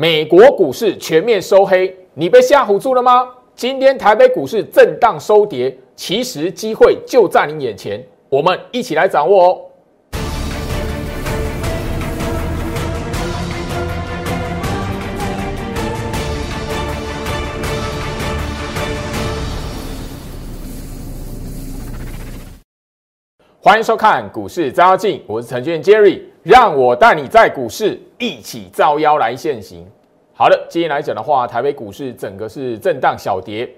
美国股市全面收黑，你被吓唬住了吗？今天台北股市震荡收跌，其实机会就在你眼前，我们一起来掌握哦。欢迎收看股市招妖，我是陈俊 Jerry，让我带你在股市一起招妖来现行。好的，今天来讲的话，台北股市整个是震荡小跌。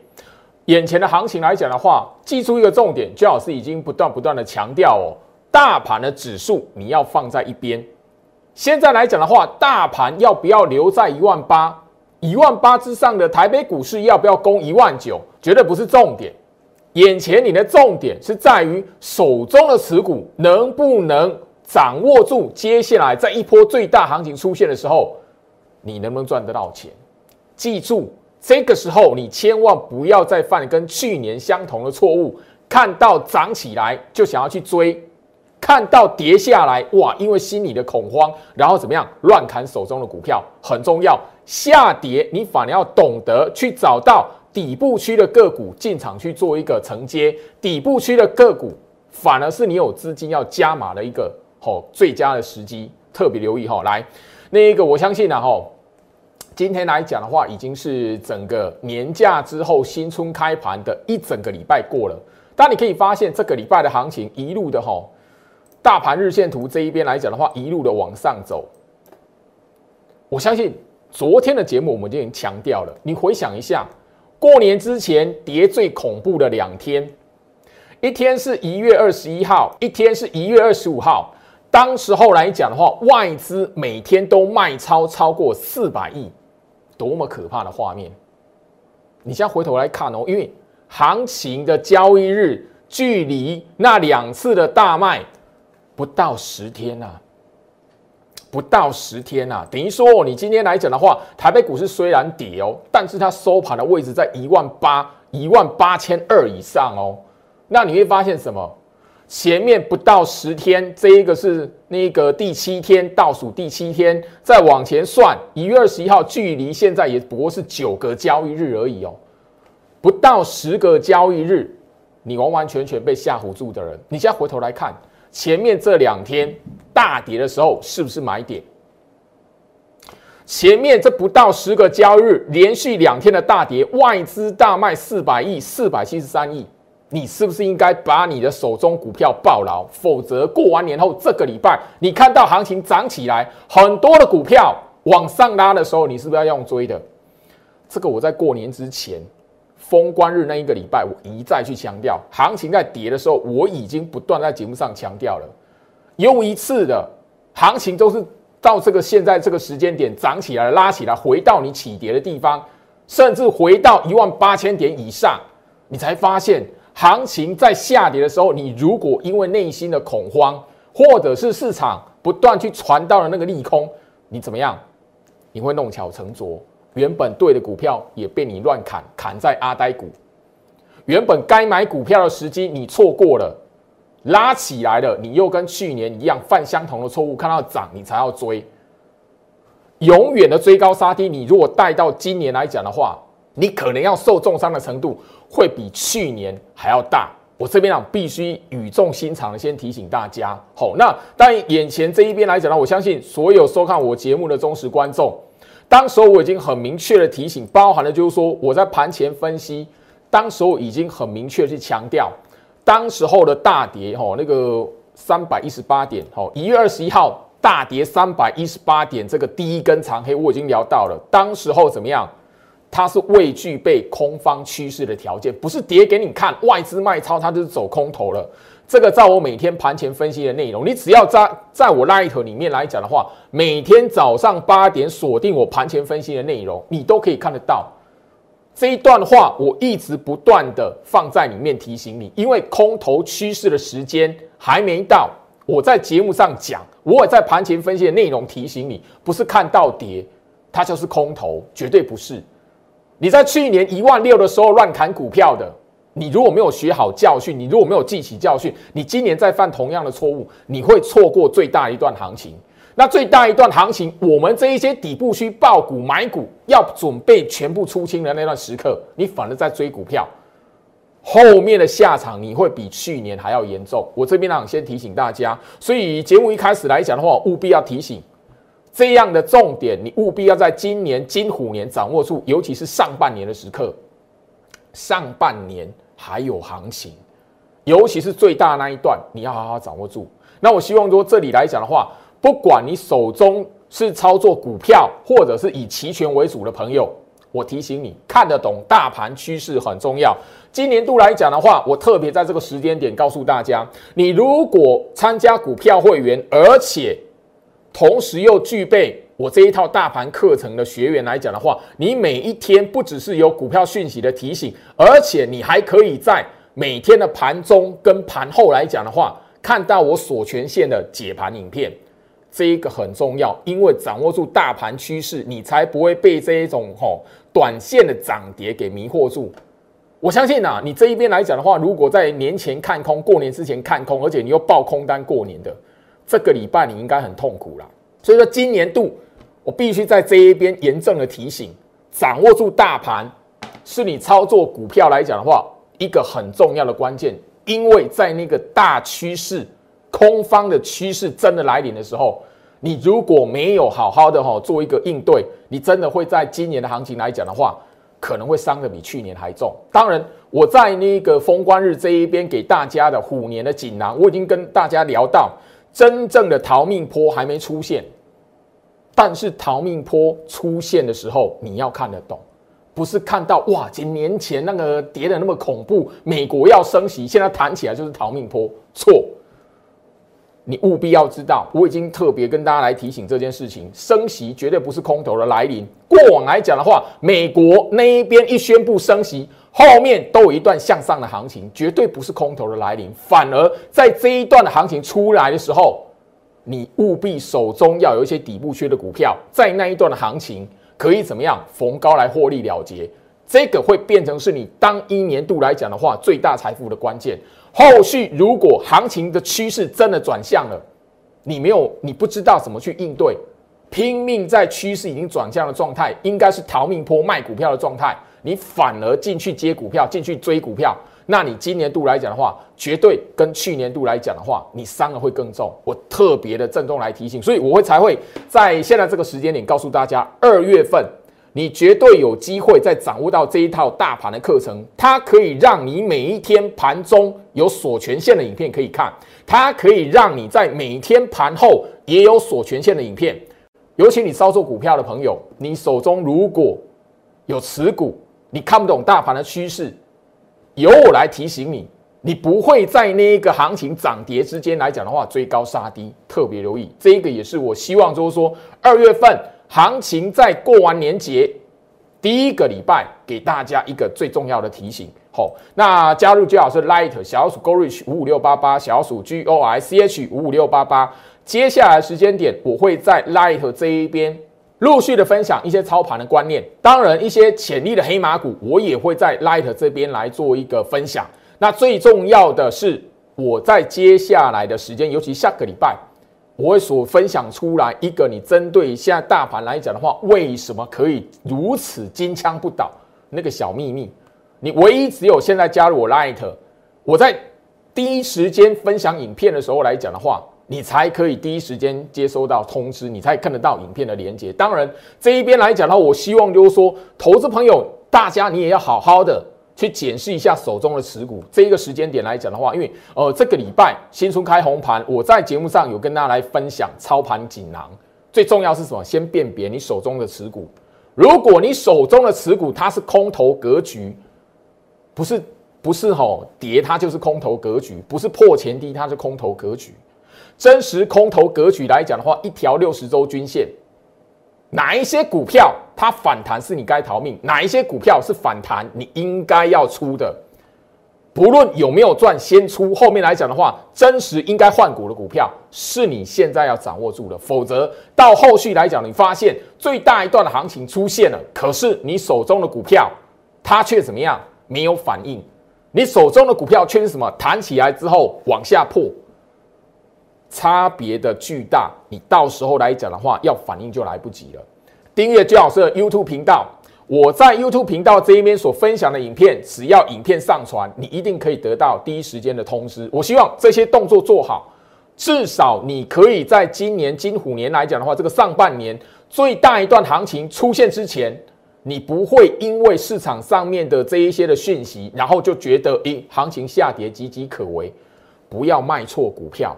眼前的行情来讲的话，记住一个重点，最好是已经不断不断的强调哦，大盘的指数你要放在一边。现在来讲的话，大盘要不要留在一万八？一万八之上的台北股市要不要攻一万九？绝对不是重点。眼前你的重点是在于手中的持股能不能掌握住接下来在一波最大行情出现的时候，你能不能赚得到钱？记住，这个时候你千万不要再犯跟去年相同的错误，看到涨起来就想要去追，看到跌下来哇，因为心里的恐慌，然后怎么样乱砍手中的股票，很重要。下跌你反而要懂得去找到。底部区的个股进场去做一个承接，底部区的个股反而是你有资金要加码的一个哦最佳的时机，特别留意哈。来，那一个我相信呢吼，今天来讲的话，已经是整个年假之后新春开盘的一整个礼拜过了，但你可以发现这个礼拜的行情一路的吼，大盘日线图这一边来讲的话，一路的往上走。我相信昨天的节目我们已经强调了，你回想一下。过年之前跌最恐怖的两天，一天是一月二十一号，一天是一月二十五号。当时候来讲的话，外资每天都卖超超过四百亿，多么可怕的画面！你现在回头来看哦，因为行情的交易日距离那两次的大卖不到十天呐。不到十天呐，等于说你今天来讲的话，台北股市虽然跌哦，但是它收盘的位置在一万八、一万八千二以上哦。那你会发现什么？前面不到十天，这一个是那个第七天倒数第七天，再往前算，一月二十一号，距离现在也不过是九个交易日而已哦，不到十个交易日，你完完全全被吓唬住的人，你现在回头来看。前面这两天大跌的时候，是不是买点？前面这不到十个交易日，连续两天的大跌，外资大卖四百亿、四百七十三亿，你是不是应该把你的手中股票抱牢？否则过完年后这个礼拜，你看到行情涨起来，很多的股票往上拉的时候，你是不是要用追的？这个我在过年之前。封关日那一个礼拜，我一再去强调，行情在跌的时候，我已经不断在节目上强调了。又一次的行情都是到这个现在这个时间点涨起来拉起来，回到你起跌的地方，甚至回到一万八千点以上，你才发现行情在下跌的时候，你如果因为内心的恐慌，或者是市场不断去传到了那个利空，你怎么样？你会弄巧成拙。原本对的股票也被你乱砍，砍在阿呆股。原本该买股票的时机你错过了，拉起来了，你又跟去年一样犯相同的错误，看到涨你才要追。永远的追高杀低，你如果带到今年来讲的话，你可能要受重伤的程度会比去年还要大。我这边啊，必须语重心长的先提醒大家。好，那但眼前这一边来讲呢，我相信所有收看我节目的忠实观众。当时候我已经很明确的提醒，包含了就是说我在盘前分析，当时候已经很明确去强调，当时候的大跌哈，那个三百一十八点哈，一月二十一号大跌三百一十八点，这个第一根长黑我已经聊到了，当时候怎么样？它是未具备空方趋势的条件，不是跌给你看，外资卖超它就是走空头了。这个在我每天盘前分析的内容，你只要在在我 Light 里面来讲的话，每天早上八点锁定我盘前分析的内容，你都可以看得到。这一段话我一直不断的放在里面提醒你，因为空头趋势的时间还没到。我在节目上讲，我也在盘前分析的内容提醒你，不是看到跌它就是空头，绝对不是。你在去年一万六的时候乱砍股票的。你如果没有学好教训，你如果没有记起教训，你今年再犯同样的错误，你会错过最大一段行情。那最大一段行情，我们这一些底部区爆股买股要准备全部出清的那段时刻，你反而在追股票，后面的下场你会比去年还要严重。我这边呢，先提醒大家，所以节目一开始来讲的话，务必要提醒这样的重点，你务必要在今年金虎年掌握住，尤其是上半年的时刻，上半年还有行情，尤其是最大那一段，你要好好掌握住。那我希望说这里来讲的话。不管你手中是操作股票，或者是以期权为主的朋友，我提醒你，看得懂大盘趋势很重要。今年度来讲的话，我特别在这个时间点告诉大家，你如果参加股票会员，而且同时又具备我这一套大盘课程的学员来讲的话，你每一天不只是有股票讯息的提醒，而且你还可以在每天的盘中跟盘后来讲的话，看到我锁权线的解盘影片。这一个很重要，因为掌握住大盘趋势，你才不会被这一种吼短线的涨跌给迷惑住。我相信呐，你这一边来讲的话，如果在年前看空，过年之前看空，而且你又爆空单过年的，这个礼拜你应该很痛苦啦。所以说，今年度我必须在这一边严正的提醒，掌握住大盘是你操作股票来讲的话一个很重要的关键，因为在那个大趋势。空方的趋势真的来临的时候，你如果没有好好的哈做一个应对，你真的会在今年的行情来讲的话，可能会伤的比去年还重。当然，我在那个封关日这一边给大家的虎年的锦囊，我已经跟大家聊到，真正的逃命坡还没出现，但是逃命坡出现的时候，你要看得懂，不是看到哇，几年前那个跌的那么恐怖，美国要升息，现在弹起来就是逃命坡，错。你务必要知道，我已经特别跟大家来提醒这件事情，升息绝对不是空头的来临。过往来讲的话，美国那一边一宣布升息，后面都有一段向上的行情，绝对不是空头的来临。反而在这一段的行情出来的时候，你务必手中要有一些底部缺的股票，在那一段的行情可以怎么样逢高来获利了结，这个会变成是你当一年度来讲的话最大财富的关键。后续如果行情的趋势真的转向了，你没有，你不知道怎么去应对，拼命在趋势已经转向的状态，应该是逃命坡卖股票的状态，你反而进去接股票，进去追股票，那你今年度来讲的话，绝对跟去年度来讲的话，你伤的会更重。我特别的郑重来提醒，所以我会才会在现在这个时间点告诉大家，二月份。你绝对有机会在掌握到这一套大盘的课程，它可以让你每一天盘中有锁权限的影片可以看，它可以让你在每天盘后也有锁权限的影片。尤其你操作股票的朋友，你手中如果有持股，你看不懂大盘的趋势，由我来提醒你，你不会在那一个行情涨跌之间来讲的话追高杀低，特别留意这个也是我希望就是说二月份。行情在过完年节第一个礼拜，给大家一个最重要的提醒。好，那加入最好是 Light 小鼠 Go Reach 五五六八八小鼠 G O I C H 五五六八八。接下来时间点，我会在 Light 这一边陆续的分享一些操盘的观念。当然，一些潜力的黑马股，我也会在 Light 这边来做一个分享。那最重要的是，我在接下来的时间，尤其下个礼拜。我会所分享出来一个，你针对现在大盘来讲的话，为什么可以如此金枪不倒？那个小秘密，你唯一只有现在加入我 Light，我在第一时间分享影片的时候来讲的话，你才可以第一时间接收到通知，你才看得到影片的连接。当然这一边来讲的话，我希望就是说，投资朋友大家你也要好好的。去检视一下手中的持股，这一个时间点来讲的话，因为呃这个礼拜新春开红盘，我在节目上有跟大家来分享操盘锦囊。最重要是什么？先辨别你手中的持股。如果你手中的持股它是空头格局，不是不是吼跌，它就是空头格局；不是破前低，它是空头格局。真实空头格局来讲的话，一条六十周均线。哪一些股票它反弹是你该逃命？哪一些股票是反弹你应该要出的？不论有没有赚，先出。后面来讲的话，真实应该换股的股票是你现在要掌握住的，否则到后续来讲，你发现最大一段的行情出现了，可是你手中的股票它却怎么样？没有反应。你手中的股票却是什么？弹起来之后往下破。差别的巨大，你到时候来讲的话，要反应就来不及了。订阅最好是 YouTube 频道，我在 YouTube 频道这一边所分享的影片，只要影片上传，你一定可以得到第一时间的通知。我希望这些动作做好，至少你可以在今年金虎年来讲的话，这个上半年最大一段行情出现之前，你不会因为市场上面的这一些的讯息，然后就觉得诶，行情下跌岌岌可危，不要卖错股票。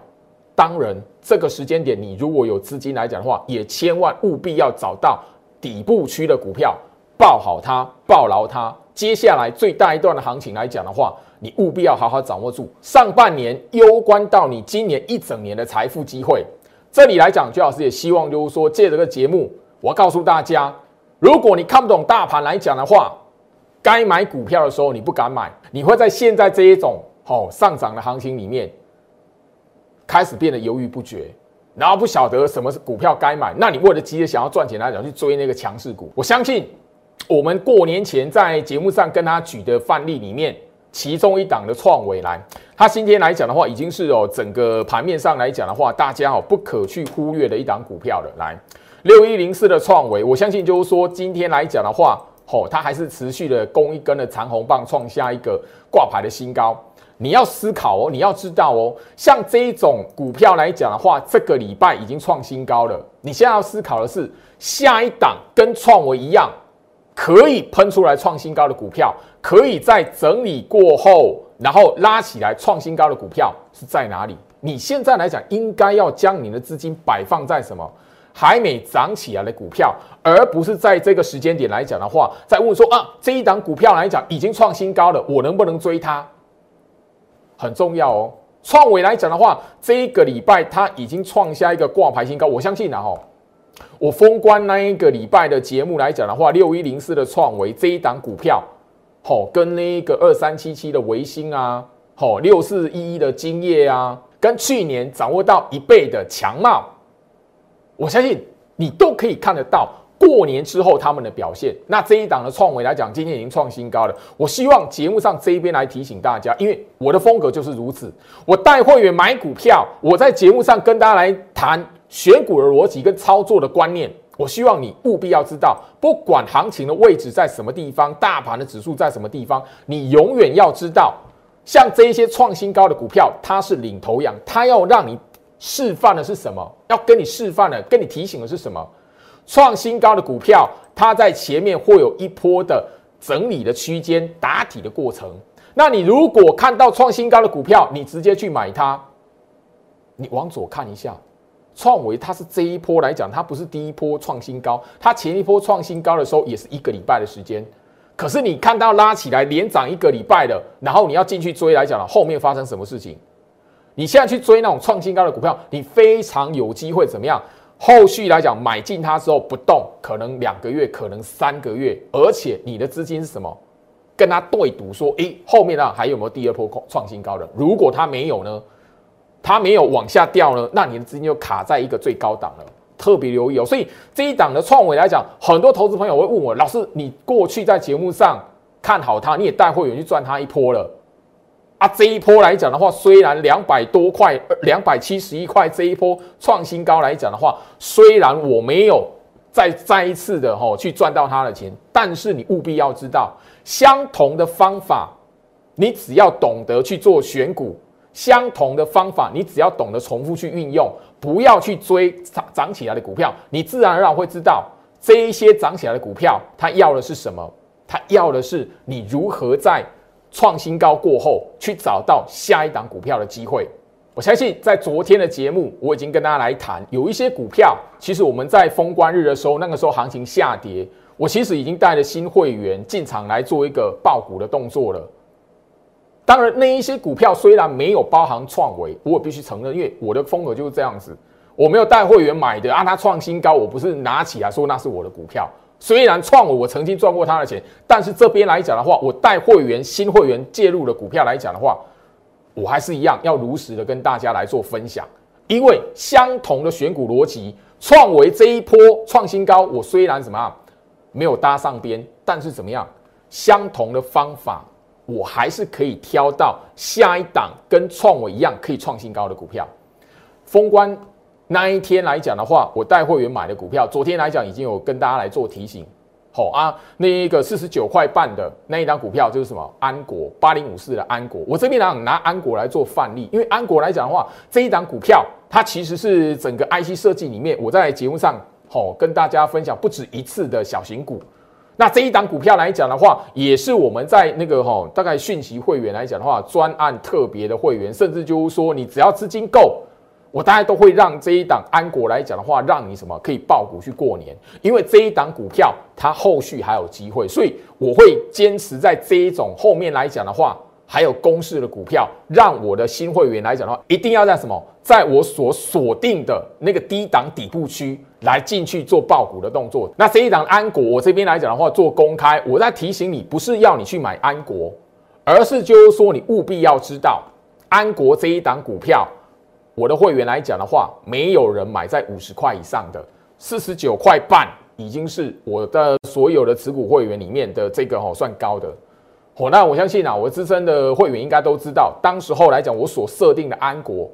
当然，这个时间点，你如果有资金来讲的话，也千万务必要找到底部区的股票，抱好它，抱牢它。接下来最大一段的行情来讲的话，你务必要好好掌握住。上半年攸关到你今年一整年的财富机会。这里来讲，朱老师也希望就是说，借这个节目，我告诉大家，如果你看不懂大盘来讲的话，该买股票的时候你不敢买，你会在现在这一种好上涨的行情里面。开始变得犹豫不决，然后不晓得什么是股票该买。那你为了急着想要赚钱来讲，去追那个强势股。我相信我们过年前在节目上跟他举的范例里面，其中一档的创伟来，他今天来讲的话，已经是哦整个盘面上来讲的话，大家哦不可去忽略的一档股票了。来，六一零四的创伟，我相信就是说今天来讲的话，哦，它还是持续的攻一根的长红棒，创下一个挂牌的新高。你要思考哦，你要知道哦，像这一种股票来讲的话，这个礼拜已经创新高了。你现在要思考的是，下一档跟创维一样，可以喷出来创新高的股票，可以在整理过后，然后拉起来创新高的股票是在哪里？你现在来讲，应该要将你的资金摆放在什么还没涨起来的股票，而不是在这个时间点来讲的话，在问说啊，这一档股票来讲已经创新高了，我能不能追它？很重要哦。创伟来讲的话，这一个礼拜它已经创下一个挂牌新高。我相信啊，哈，我封关那一个礼拜的节目来讲的话，六一零四的创维这一档股票，好，跟那个二三七七的维新啊，好，六四一一的金业啊，跟去年掌握到一倍的强茂，我相信你都可以看得到。过年之后他们的表现，那这一档的创维来讲，今天已经创新高了。我希望节目上这一边来提醒大家，因为我的风格就是如此。我带会员买股票，我在节目上跟大家来谈选股的逻辑跟操作的观念。我希望你务必要知道，不管行情的位置在什么地方，大盘的指数在什么地方，你永远要知道，像这一些创新高的股票，它是领头羊，它要让你示范的是什么？要跟你示范的，跟你提醒的是什么？创新高的股票，它在前面会有一波的整理的区间打底的过程。那你如果看到创新高的股票，你直接去买它，你往左看一下，创维它是这一波来讲，它不是第一波创新高，它前一波创新高的时候也是一个礼拜的时间。可是你看到拉起来连涨一个礼拜的，然后你要进去追来讲了，后面发生什么事情？你现在去追那种创新高的股票，你非常有机会怎么样？后续来讲，买进它之后不动，可能两个月，可能三个月，而且你的资金是什么？跟它对赌，说，诶，后面呢还有没有第二波创新高的？如果它没有呢，它没有往下掉呢，那你的资金就卡在一个最高档了，特别留意哦。所以这一档的创伟来讲，很多投资朋友会问我，老师，你过去在节目上看好它，你也带会员去赚它一波了。啊，这一波来讲的话，虽然两百多块，两百七十一块这一波创新高来讲的话，虽然我没有再再一次的吼去赚到它的钱，但是你务必要知道，相同的方法，你只要懂得去做选股，相同的方法，你只要懂得重复去运用，不要去追涨涨起来的股票，你自然而然会知道这一些涨起来的股票，它要的是什么？它要的是你如何在。创新高过后，去找到下一档股票的机会。我相信在昨天的节目，我已经跟大家来谈，有一些股票，其实我们在封关日的时候，那个时候行情下跌，我其实已经带了新会员进场来做一个爆股的动作了。当然，那一些股票虽然没有包含创维，我必须承认，因为我的风格就是这样子，我没有带会员买的啊，它创新高，我不是拿起来说那是我的股票。虽然创我我曾经赚过他的钱，但是这边来讲的话，我带会员新会员介入的股票来讲的话，我还是一样要如实的跟大家来做分享。因为相同的选股逻辑，创维这一波创新高，我虽然怎么样没有搭上边，但是怎么样，相同的方法，我还是可以挑到下一档跟创维一样可以创新高的股票。封关那一天来讲的话，我带会员买的股票，昨天来讲已经有跟大家来做提醒。好啊，那一个四十九块半的那一张股票就是什么安国八零五四的安国，我这边呢拿安国来做范例，因为安国来讲的话，这一档股票它其实是整个 IC 设计里面我在节目上好跟大家分享不止一次的小型股。那这一档股票来讲的话，也是我们在那个哈大概讯息会员来讲的话，专案特别的会员，甚至就是说你只要资金够。我大概都会让这一档安国来讲的话，让你什么可以爆股去过年，因为这一档股票它后续还有机会，所以我会坚持在这一种后面来讲的话，还有公式的股票，让我的新会员来讲的话，一定要在什么，在我所锁定的那个低档底部区来进去做爆股的动作。那这一档安国，我这边来讲的话做公开，我在提醒你，不是要你去买安国，而是就是说你务必要知道安国这一档股票。我的会员来讲的话，没有人买在五十块以上的，四十九块半已经是我的所有的持股会员里面的这个哦算高的。哦，那我相信啊，我资深的会员应该都知道，当时候来讲我所设定的安国，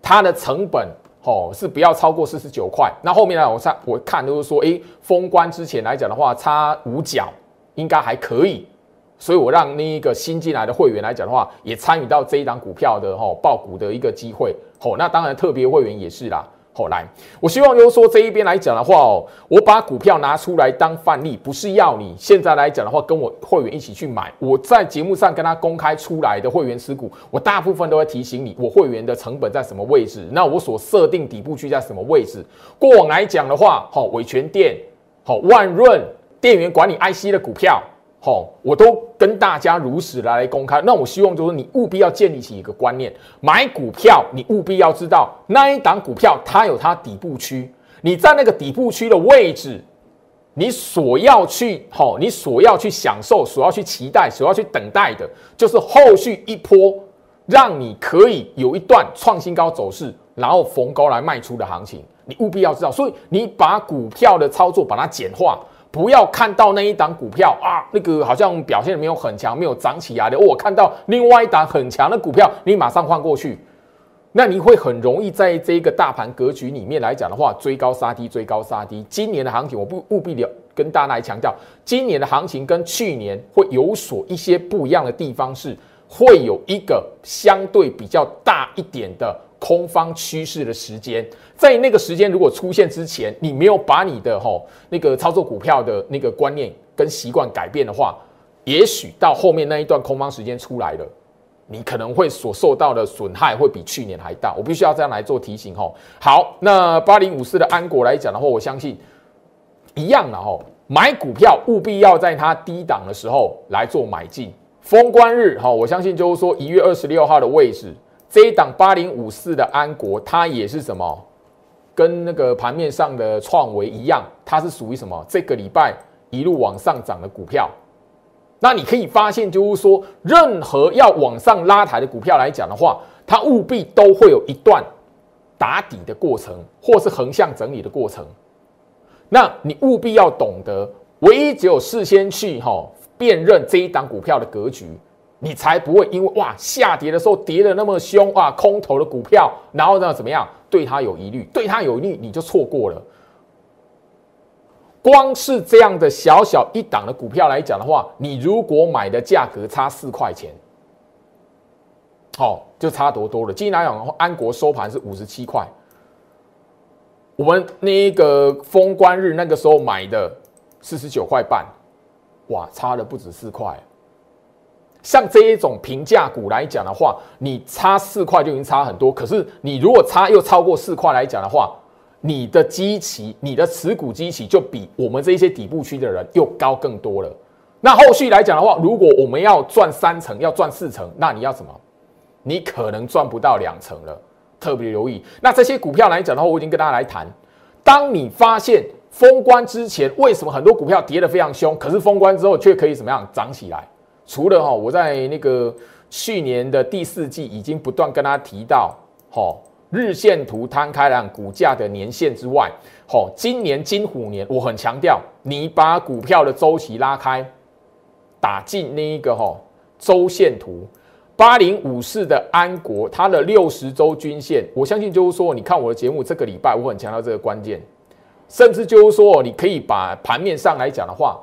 它的成本哦是不要超过四十九块。那后面呢，我看我看都是说，哎，封关之前来讲的话，差五角应该还可以。所以我让那一个新进来的会员来讲的话，也参与到这一档股票的吼爆股的一个机会。吼，那当然特别会员也是啦。好，来，我希望就是说这一边来讲的话哦，我把股票拿出来当范例，不是要你现在来讲的话跟我会员一起去买。我在节目上跟他公开出来的会员持股，我大部分都会提醒你，我会员的成本在什么位置，那我所设定底部区在什么位置。过往来讲的话，好，伟全电，好，万润电源管理 IC 的股票。好，我都跟大家如实来公开。那我希望就是你务必要建立起一个观念：买股票，你务必要知道那一档股票它有它底部区，你在那个底部区的位置，你所要去好，你所要去享受、所要去期待、所要去等待的，就是后续一波让你可以有一段创新高走势，然后逢高来卖出的行情。你务必要知道，所以你把股票的操作把它简化。不要看到那一档股票啊，那个好像表现没有很强，没有涨起来的。我看到另外一档很强的股票，你马上换过去，那你会很容易在这个大盘格局里面来讲的话，追高杀低，追高杀低。今年的行情，我不务必了跟大家来强调，今年的行情跟去年会有所一些不一样的地方，是会有一个相对比较大一点的。空方趋势的时间，在那个时间如果出现之前，你没有把你的吼那个操作股票的那个观念跟习惯改变的话，也许到后面那一段空方时间出来了，你可能会所受到的损害会比去年还大。我必须要这样来做提醒吼。好，那八零五四的安国来讲的话，我相信一样的吼，买股票务必要在它低档的时候来做买进。封关日哈，我相信就是说一月二十六号的位置。这一档八零五四的安国，它也是什么？跟那个盘面上的创维一样，它是属于什么？这个礼拜一路往上涨的股票。那你可以发现，就是说，任何要往上拉抬的股票来讲的话，它务必都会有一段打底的过程，或是横向整理的过程。那你务必要懂得，唯一只有事先去哈辨认这一档股票的格局。你才不会因为哇下跌的时候跌的那么凶啊空头的股票，然后呢怎么样对它有疑虑，对它有疑虑你就错过了。光是这样的小小一档的股票来讲的话，你如果买的价格差四块钱，好就差多多了。今天来讲，安国收盘是五十七块，我们那个封关日那个时候买的四十九块半，哇差了不止四块。像这一种平价股来讲的话，你差四块就已经差很多。可是你如果差又超过四块来讲的话，你的基期、你的持股基期就比我们这些底部区的人又高更多了。那后续来讲的话，如果我们要赚三成、要赚四成，那你要什么？你可能赚不到两成了。特别留意。那这些股票来讲的话，我已经跟大家来谈。当你发现封关之前，为什么很多股票跌得非常凶，可是封关之后却可以怎么样涨起来？除了哈，我在那个去年的第四季已经不断跟他提到，哈，日线图摊开了股价的年限之外，哈，今年金虎年，我很强调，你把股票的周期拉开，打进那一个哈周线图，八零五四的安国，它的六十周均线，我相信就是说，你看我的节目，这个礼拜我很强调这个关键，甚至就是说，你可以把盘面上来讲的话，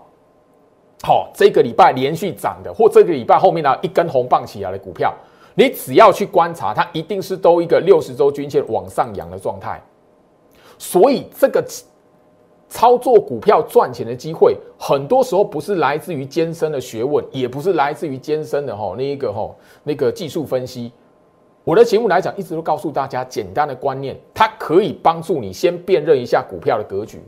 好，这个礼拜连续涨的，或这个礼拜后面呢一根红棒起来的股票，你只要去观察，它一定是都一个六十周均线往上扬的状态，所以这个。操作股票赚钱的机会，很多时候不是来自于艰深的学问，也不是来自于艰深的哈那一个哈那个技术分析。我的节目来讲，一直都告诉大家简单的观念，它可以帮助你先辨认一下股票的格局。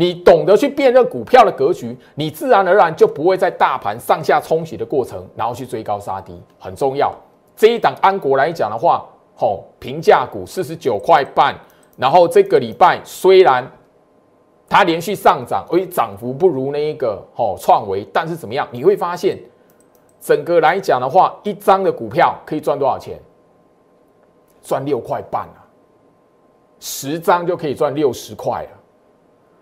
你懂得去辨认股票的格局，你自然而然就不会在大盘上下冲洗的过程，然后去追高杀低。很重要。这一档安国来讲的话，吼平价股四十九块半，然后这个礼拜虽然。它连续上涨，而且涨幅不如那一个哦创维，但是怎么样？你会发现，整个来讲的话，一张的股票可以赚多少钱？赚六块半啊！十张就可以赚六十块了。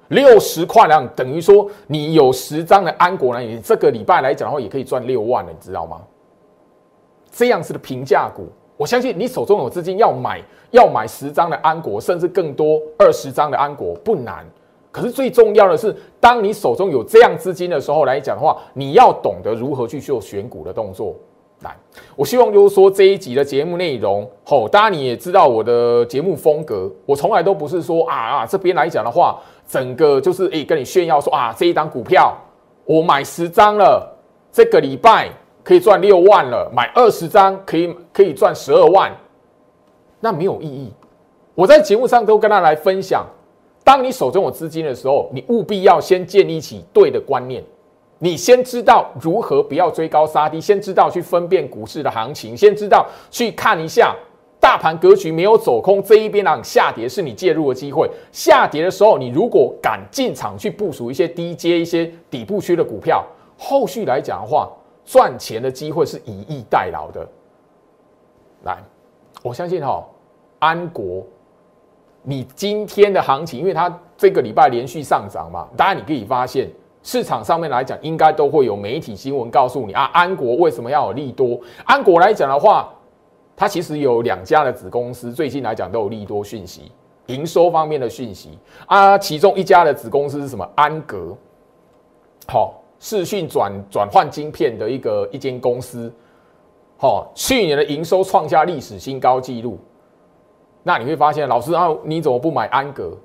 六十块量等于说，你有十张的安国呢，你这个礼拜来讲的话，也可以赚六万了，你知道吗？这样子的平价股，我相信你手中有资金要买，要买十张的安国，甚至更多二十张的安国不难。可是最重要的是，当你手中有这样资金的时候来讲的话，你要懂得如何去做选股的动作。来，我希望就是说这一集的节目内容，吼，当然你也知道我的节目风格，我从来都不是说啊啊这边来讲的话，整个就是诶跟你炫耀说啊这一档股票我买十张了，这个礼拜可以赚六万了，买二十张可以可以赚十二万，那没有意义。我在节目上都跟他来分享。当你手中有资金的时候，你务必要先建立起对的观念。你先知道如何不要追高杀低，先知道去分辨股市的行情，先知道去看一下大盘格局没有走空，这一边呢下跌是你介入的机会。下跌的时候，你如果敢进场去部署一些低阶、一些底部区的股票，后续来讲的话，赚钱的机会是以逸待劳的。来，我相信哈，安国。你今天的行情，因为它这个礼拜连续上涨嘛，当然你可以发现市场上面来讲，应该都会有媒体新闻告诉你啊，安国为什么要有利多？安国来讲的话，它其实有两家的子公司，最近来讲都有利多讯息，营收方面的讯息啊，其中一家的子公司是什么？安格，好，视讯转转换晶片的一个一间公司，好，去年的营收创下历史新高纪录。那你会发现，老师啊，你怎么不买安格？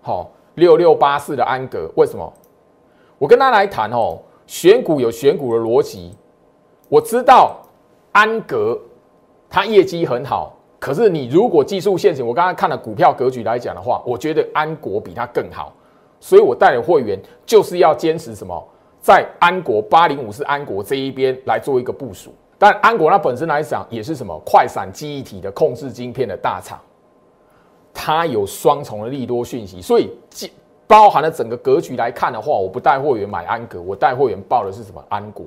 好，六六八四的安格，为什么？我跟他来谈哦，选股有选股的逻辑。我知道安格它业绩很好，可是你如果技术陷阱，我刚刚看了股票格局来讲的话，我觉得安国比它更好，所以我带了会员就是要坚持什么，在安国八零五四安国这一边来做一个部署。但安国它本身来讲也是什么？快闪记忆体的控制晶片的大厂，它有双重的利多讯息，所以包含了整个格局来看的话，我不带货源买安格，我带货源报的是什么安国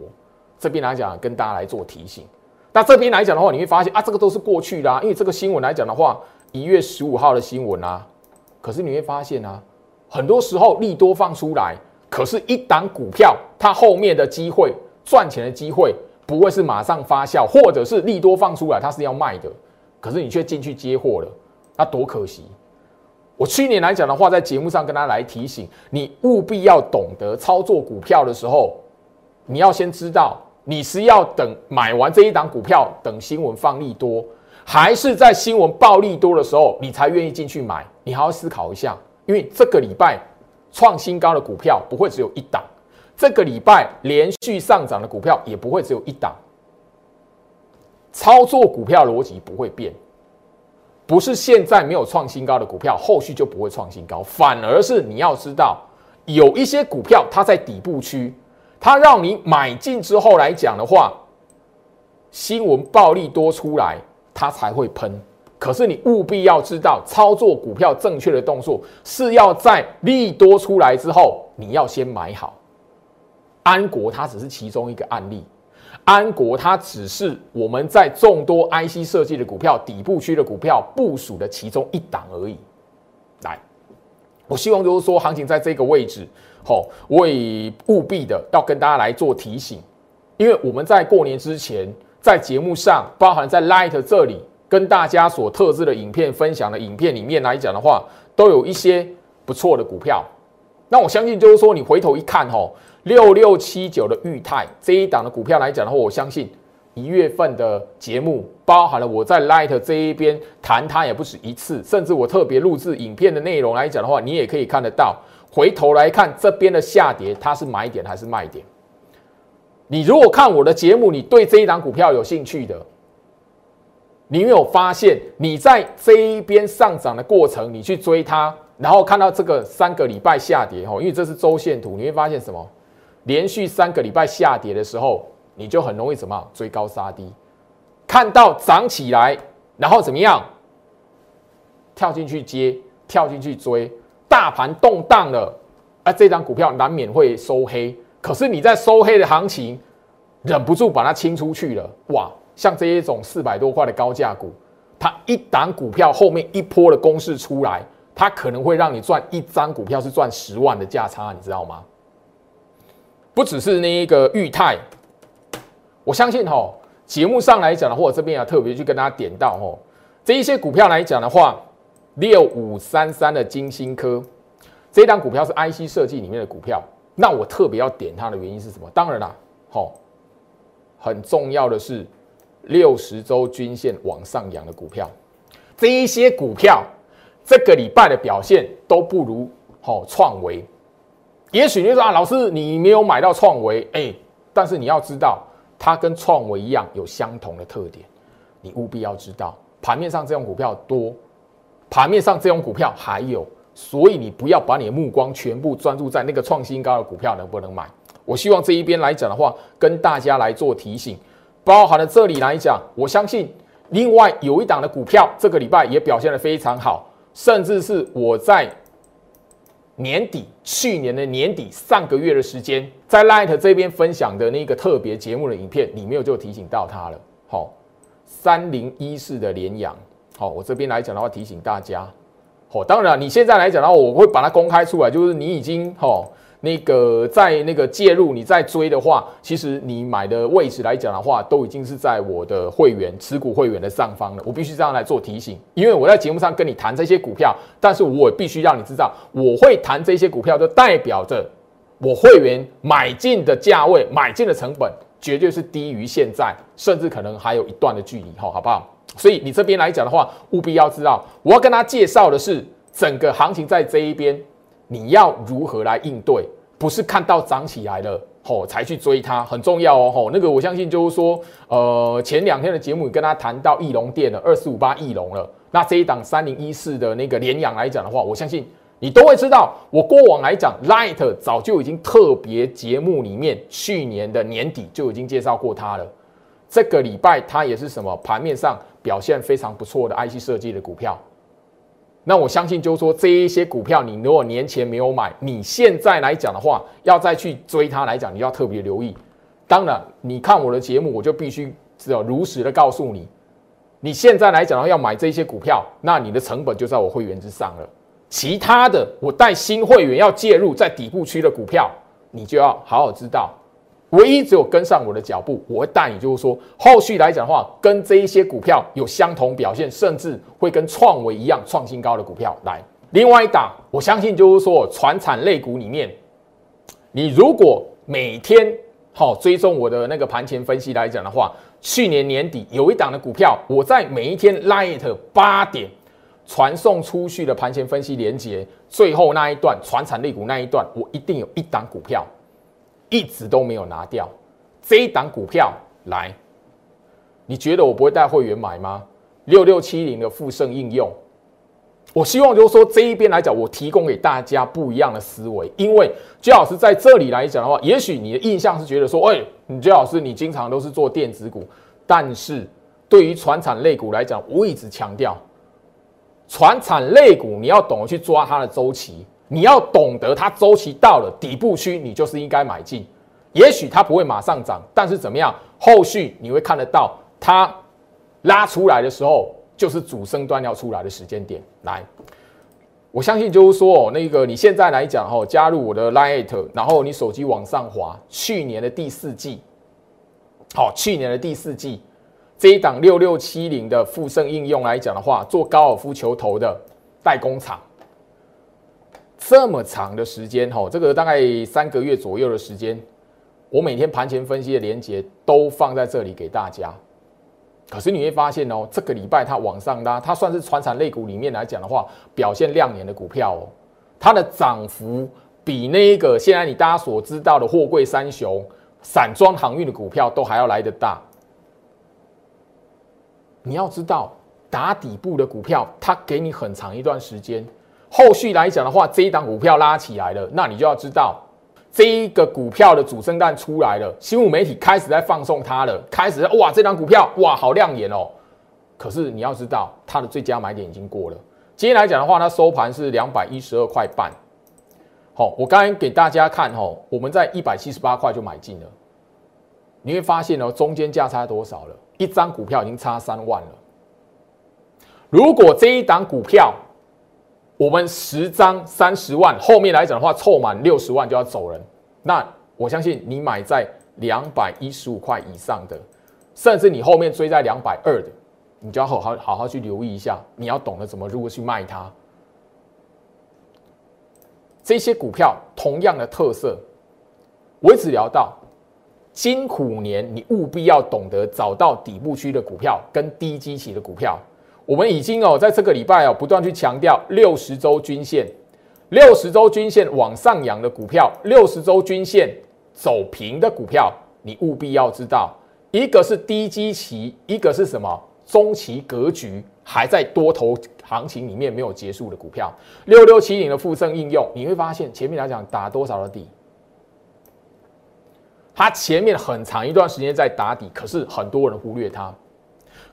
这边来讲跟大家来做提醒。那这边来讲的话，你会发现啊，这个都是过去的，因为这个新闻来讲的话，一月十五号的新闻啊，可是你会发现啊，很多时候利多放出来，可是一档股票它后面的机会赚钱的机会。不会是马上发酵，或者是利多放出来，它是要卖的，可是你却进去接货了，那多可惜！我去年来讲的话，在节目上跟他来提醒，你务必要懂得操作股票的时候，你要先知道你是要等买完这一档股票，等新闻放利多，还是在新闻暴利多的时候，你才愿意进去买？你还要思考一下，因为这个礼拜创新高的股票不会只有一档。这个礼拜连续上涨的股票也不会只有一档，操作股票逻辑不会变，不是现在没有创新高的股票，后续就不会创新高，反而是你要知道，有一些股票它在底部区，它让你买进之后来讲的话，新闻暴利多出来，它才会喷。可是你务必要知道，操作股票正确的动作是要在利多出来之后，你要先买好。安国它只是其中一个案例，安国它只是我们在众多 IC 设计的股票底部区的股票部署的其中一档而已。来，我希望就是说，行情在这个位置，吼，我也务必的要跟大家来做提醒，因为我们在过年之前，在节目上，包含在 Light 这里跟大家所特制的影片分享的影片里面来讲的话，都有一些不错的股票。那我相信就是说，你回头一看吼，六六七九的裕泰这一档的股票来讲的话，我相信。一月份的节目包含了我在 Light 这一边谈它也不止一次，甚至我特别录制影片的内容来讲的话，你也可以看得到。回头来看这边的下跌，它是买点还是卖点？你如果看我的节目，你对这一档股票有兴趣的，你有发现你在这一边上涨的过程，你去追它，然后看到这个三个礼拜下跌，吼，因为这是周线图，你会发现什么？连续三个礼拜下跌的时候。你就很容易怎么样追高杀低，看到涨起来，然后怎么样跳进去接，跳进去追，大盘动荡了，啊，这张股票难免会收黑。可是你在收黑的行情，忍不住把它清出去了，哇！像这一种四百多块的高价股，它一档股票后面一波的攻势出来，它可能会让你赚一张股票是赚十万的价差，你知道吗？不只是那一个裕泰。我相信哈，节目上来讲的话，我这边要特别去跟大家点到哈，这一些股票来讲的话，六五三三的金星科，这档股票是 IC 设计里面的股票，那我特别要点它的原因是什么？当然啦，好，很重要的是六十周均线往上扬的股票，这一些股票这个礼拜的表现都不如好创维，也许你说啊，老师你没有买到创维，哎，但是你要知道。它跟创维一样有相同的特点，你务必要知道，盘面上这种股票多，盘面上这种股票还有，所以你不要把你的目光全部专注在那个创新高的股票能不能买。我希望这一边来讲的话，跟大家来做提醒，包含了这里来讲，我相信另外有一档的股票这个礼拜也表现的非常好，甚至是我在。年底，去年的年底，上个月的时间，在 Light 这边分享的那个特别节目的影片里面，就提醒到他了。好，三零一四的连阳，好，我这边来讲的话，提醒大家。好，当然你现在来讲的话，我会把它公开出来，就是你已经好。那个在那个介入，你在追的话，其实你买的位置来讲的话，都已经是在我的会员持股会员的上方了。我必须这样来做提醒，因为我在节目上跟你谈这些股票，但是我必须让你知道，我会谈这些股票，就代表着我会员买进的价位、买进的成本绝对是低于现在，甚至可能还有一段的距离，好，好不好？所以你这边来讲的话，务必要知道，我要跟他介绍的是整个行情在这一边。你要如何来应对？不是看到涨起来了吼才去追它，很重要哦吼。那个我相信就是说，呃，前两天的节目跟他谈到翼龙店的二四五八翼龙了。那这一档三零一四的那个联阳来讲的话，我相信你都会知道。我过往来讲，Light 早就已经特别节目里面去年的年底就已经介绍过它了。这个礼拜它也是什么盘面上表现非常不错的 IC 设计的股票。那我相信，就是说这一些股票，你如果年前没有买，你现在来讲的话，要再去追它来讲，你要特别留意。当然，你看我的节目，我就必须只有如实的告诉你，你现在来讲的话，要买这些股票，那你的成本就在我会员之上了。其他的，我带新会员要介入在底部区的股票，你就要好好知道。唯一只有跟上我的脚步，我会带你，就是说后续来讲的话，跟这一些股票有相同表现，甚至会跟创维一样创新高的股票来。另外一档，我相信就是说，传产类股里面，你如果每天好追踪我的那个盘前分析来讲的话，去年年底有一档的股票，我在每一天 light 八点传送出去的盘前分析连接，最后那一段传产类股那一段，我一定有一档股票。一直都没有拿掉这一档股票来，你觉得我不会带会员买吗？六六七零的富盛应用，我希望就是说这一边来讲，我提供给大家不一样的思维。因为姜老师在这里来讲的话，也许你的印象是觉得说，哎，你姜老师你经常都是做电子股，但是对于船产类股来讲，我一直强调，船产类股你要懂得去抓它的周期。你要懂得，它周期到了底部区，你就是应该买进。也许它不会马上涨，但是怎么样？后续你会看得到它拉出来的时候，就是主升端要出来的时间点。来，我相信就是说，那个你现在来讲哈，加入我的 Lite，然后你手机往上滑，去年的第四季，好，去年的第四季，这一档六六七零的富盛应用来讲的话，做高尔夫球头的代工厂，这么长的时间哈，这个大概三个月左右的时间，我每天盘前分析的连接都放在这里给大家。可是你会发现哦，这个礼拜它往上拉，它算是传产类股里面来讲的话，表现亮眼的股票哦，它的涨幅比那个现在你大家所知道的货柜三雄、散装航运的股票都还要来得大。你要知道，打底部的股票，它给你很长一段时间。后续来讲的话，这一档股票拉起来了，那你就要知道，这一个股票的主升蛋出来了，新闻媒体开始在放送它了，开始哇，这档股票哇，好亮眼哦。可是你要知道，它的最佳买点已经过了。今天来讲的话，它收盘是两百一十二块半。好，我刚才给大家看哦，我们在一百七十八块就买进了。你会发现哦，中间价差多少了？一张股票已经差三万了。如果这一档股票我们十张三十万，后面来讲的话凑满六十万就要走人，那我相信你买在两百一十五块以上的，甚至你后面追在两百二的，你就要好好好好去留意一下，你要懂得怎么如何去卖它。这些股票同样的特色，我只聊到。金虎年，你务必要懂得找到底部区的股票跟低基期的股票。我们已经哦，在这个礼拜哦，不断去强调六十周均线，六十周均线往上扬的股票，六十周均线走平的股票，你务必要知道，一个是低基期，一个是什么中期格局还在多头行情里面没有结束的股票。六六七零的富盛应用，你会发现前面来讲打多少的底？它前面很长一段时间在打底，可是很多人忽略它。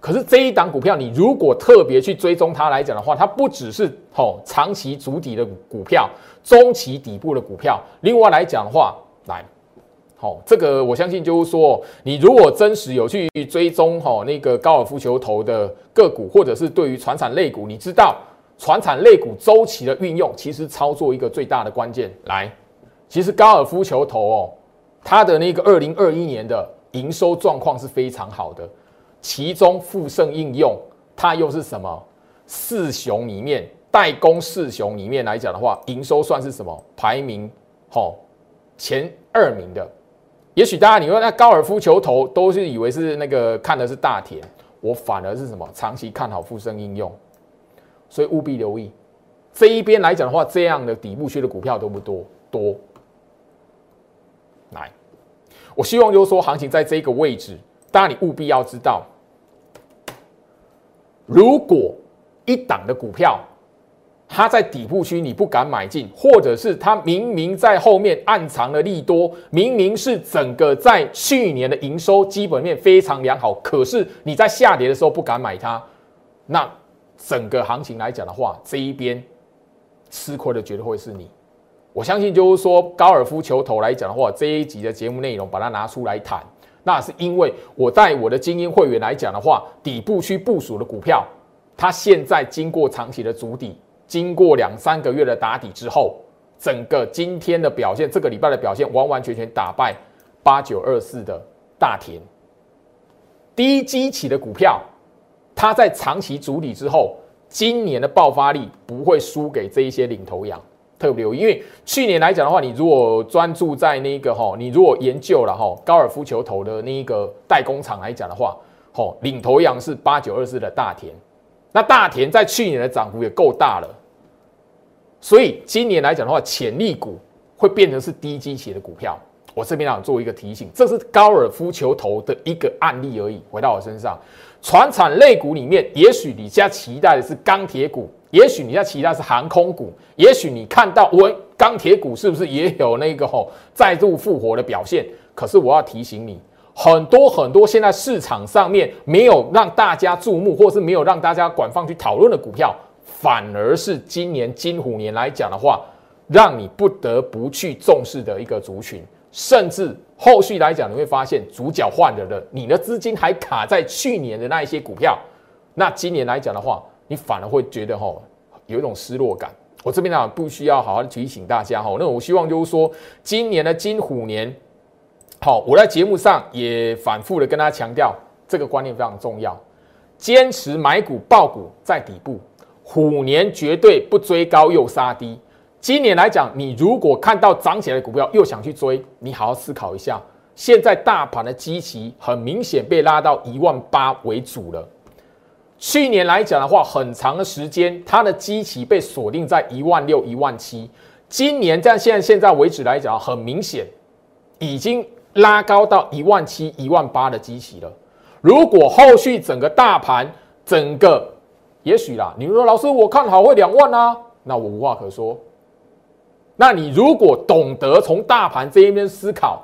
可是这一档股票，你如果特别去追踪它来讲的话，它不只是吼长期主底的股票，中期底部的股票。另外来讲的话，来，好，这个我相信就是说，你如果真实有去追踪吼那个高尔夫球头的个股，或者是对于船产类股，你知道船产类股周期的运用，其实操作一个最大的关键。来，其实高尔夫球头哦。它的那个二零二一年的营收状况是非常好的，其中富盛应用它又是什么四雄里面代工四雄里面来讲的话，营收算是什么排名？哦前二名的。也许大家你说那高尔夫球头都是以为是那个看的是大田，我反而是什么长期看好富盛应用，所以务必留意这一边来讲的话，这样的底部区的股票多不多？多。来，我希望就是说，行情在这个位置，当然你务必要知道，如果一档的股票它在底部区你不敢买进，或者是它明明在后面暗藏了利多，明明是整个在去年的营收基本面非常良好，可是你在下跌的时候不敢买它，那整个行情来讲的话，这一边吃亏的绝对会是你。我相信，就是说高尔夫球头来讲的话，这一集的节目内容把它拿出来谈，那是因为我在我的精英会员来讲的话，底部区部署的股票，它现在经过长期的筑底，经过两三个月的打底之后，整个今天的表现，这个礼拜的表现，完完全全打败八九二四的大田。低基期的股票，它在长期筑底之后，今年的爆发力不会输给这一些领头羊。特别，因为去年来讲的话，你如果专注在那个哈，你如果研究了哈高尔夫球头的那一个代工厂来讲的话，吼领头羊是八九二四的大田，那大田在去年的涨幅也够大了，所以今年来讲的话，潜力股会变成是低基企的股票。我这边想做一个提醒，这是高尔夫球头的一个案例而已。回到我身上，船产类股里面，也许你家期待的是钢铁股。也许你在其他是航空股，也许你看到我钢铁股是不是也有那个吼再度复活的表现？可是我要提醒你，很多很多现在市场上面没有让大家注目，或是没有让大家广泛去讨论的股票，反而是今年金虎年来讲的话，让你不得不去重视的一个族群。甚至后续来讲，你会发现主角换了的，你的资金还卡在去年的那一些股票，那今年来讲的话。你反而会觉得哈有一种失落感。我这边呢不需要好好提醒大家哈。那我希望就是说，今年的金虎年，好，我在节目上也反复的跟大家强调，这个观念非常重要。坚持买股爆股在底部，虎年绝对不追高又杀低。今年来讲，你如果看到涨起来的股票又想去追，你好好思考一下。现在大盘的基期很明显被拉到一万八为主了。去年来讲的话，很长的时间它的基期被锁定在一万六、一万七。今年在现在现在为止来讲，很明显已经拉高到一万七、一万八的基期了。如果后续整个大盘整个，也许啦，你说老师我看好会两万啊，那我无话可说。那你如果懂得从大盘这一边思考。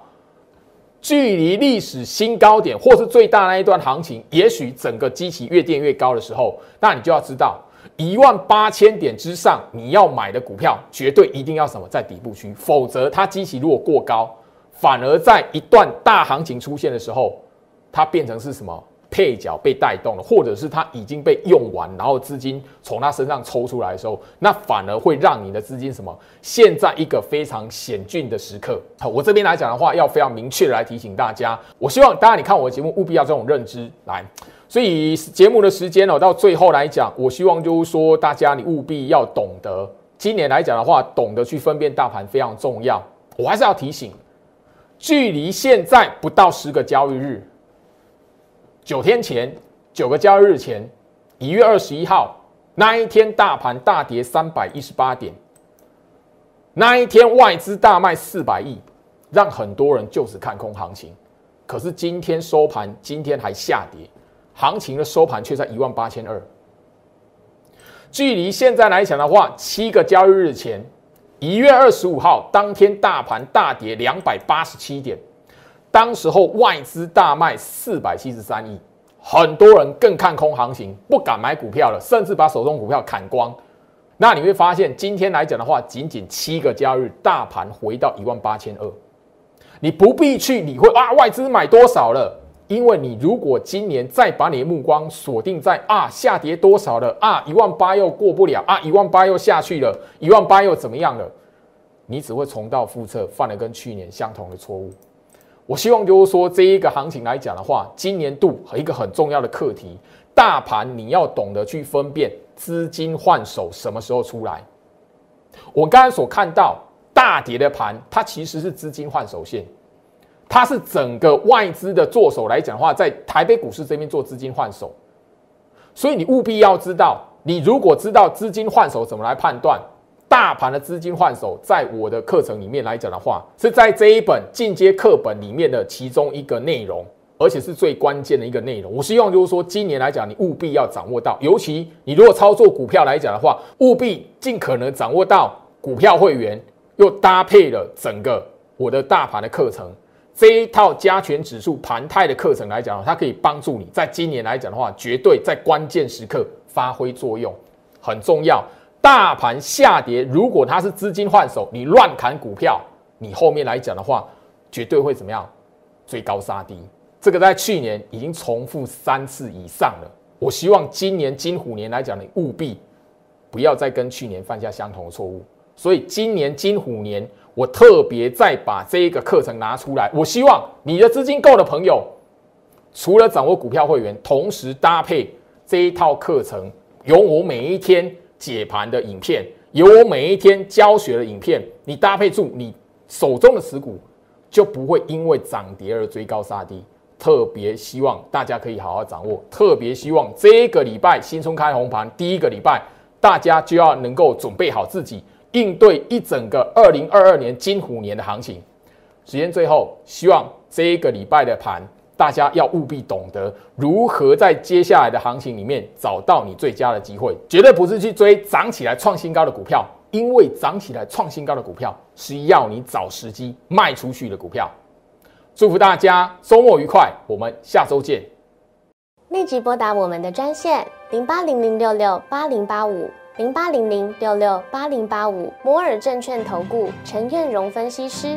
距离历史新高点或是最大那一段行情，也许整个机器越垫越高的时候，那你就要知道一万八千点之上，你要买的股票绝对一定要什么在底部区，否则它机器如果过高，反而在一段大行情出现的时候，它变成是什么？配角被带动了，或者是它已经被用完，然后资金从它身上抽出来的时候，那反而会让你的资金什么？现在一个非常险峻的时刻。好，我这边来讲的话，要非常明确的来提醒大家。我希望大家你看我的节目，务必要这种认知来。所以节目的时间哦，到最后来讲，我希望就是说，大家你务必要懂得，今年来讲的话，懂得去分辨大盘非常重要。我还是要提醒，距离现在不到十个交易日。九天前，九个交易日前，一月二十一号那一天，大盘大跌三百一十八点。那一天外资大卖四百亿，让很多人就此看空行情。可是今天收盘，今天还下跌，行情的收盘却在一万八千二。距离现在来讲的话，七个交易日前，一月二十五号当天大盘大跌两百八十七点。当时候外资大卖四百七十三亿，很多人更看空行情，不敢买股票了，甚至把手中股票砍光。那你会发现，今天来讲的话，仅仅七个交易日，大盘回到一万八千二。你不必去理会啊，外资买多少了，因为你如果今年再把你的目光锁定在啊下跌多少了啊一万八又过不了啊一万八又下去了，一万八又怎么样了，你只会重蹈覆辙，犯了跟去年相同的错误。我希望就是说，这一个行情来讲的话，今年度和一个很重要的课题，大盘你要懂得去分辨资金换手什么时候出来。我刚才所看到大跌的盘，它其实是资金换手线，它是整个外资的做手来讲的话，在台北股市这边做资金换手，所以你务必要知道，你如果知道资金换手怎么来判断。大盘的资金换手，在我的课程里面来讲的话，是在这一本进阶课本里面的其中一个内容，而且是最关键的一个内容。我希望就是说，今年来讲，你务必要掌握到，尤其你如果操作股票来讲的话，务必尽可能掌握到股票会员又搭配了整个我的大盘的课程这一套加权指数盘态的课程来讲，它可以帮助你在今年来讲的话，绝对在关键时刻发挥作用，很重要。大盘下跌，如果它是资金换手，你乱砍股票，你后面来讲的话，绝对会怎么样？追高杀低。这个在去年已经重复三次以上了。我希望今年金虎年来讲，你务必不要再跟去年犯下相同的错误。所以今年金虎年，我特别再把这一个课程拿出来。我希望你的资金够的朋友，除了掌握股票会员，同时搭配这一套课程，有我每一天。解盘的影片，有我每一天教学的影片，你搭配住你手中的持股，就不会因为涨跌而追高杀低。特别希望大家可以好好掌握，特别希望这个礼拜新春开红盘，第一个礼拜大家就要能够准备好自己，应对一整个二零二二年金虎年的行情。时间最后，希望这一个礼拜的盘。大家要务必懂得如何在接下来的行情里面找到你最佳的机会，绝对不是去追涨起来创新高的股票，因为涨起来创新高的股票是要你找时机卖出去的股票。祝福大家周末愉快，我们下周见。立即拨打我们的专线零八零零六六八零八五零八零零六六八零八五摩尔证券投顾陈彦荣分析师。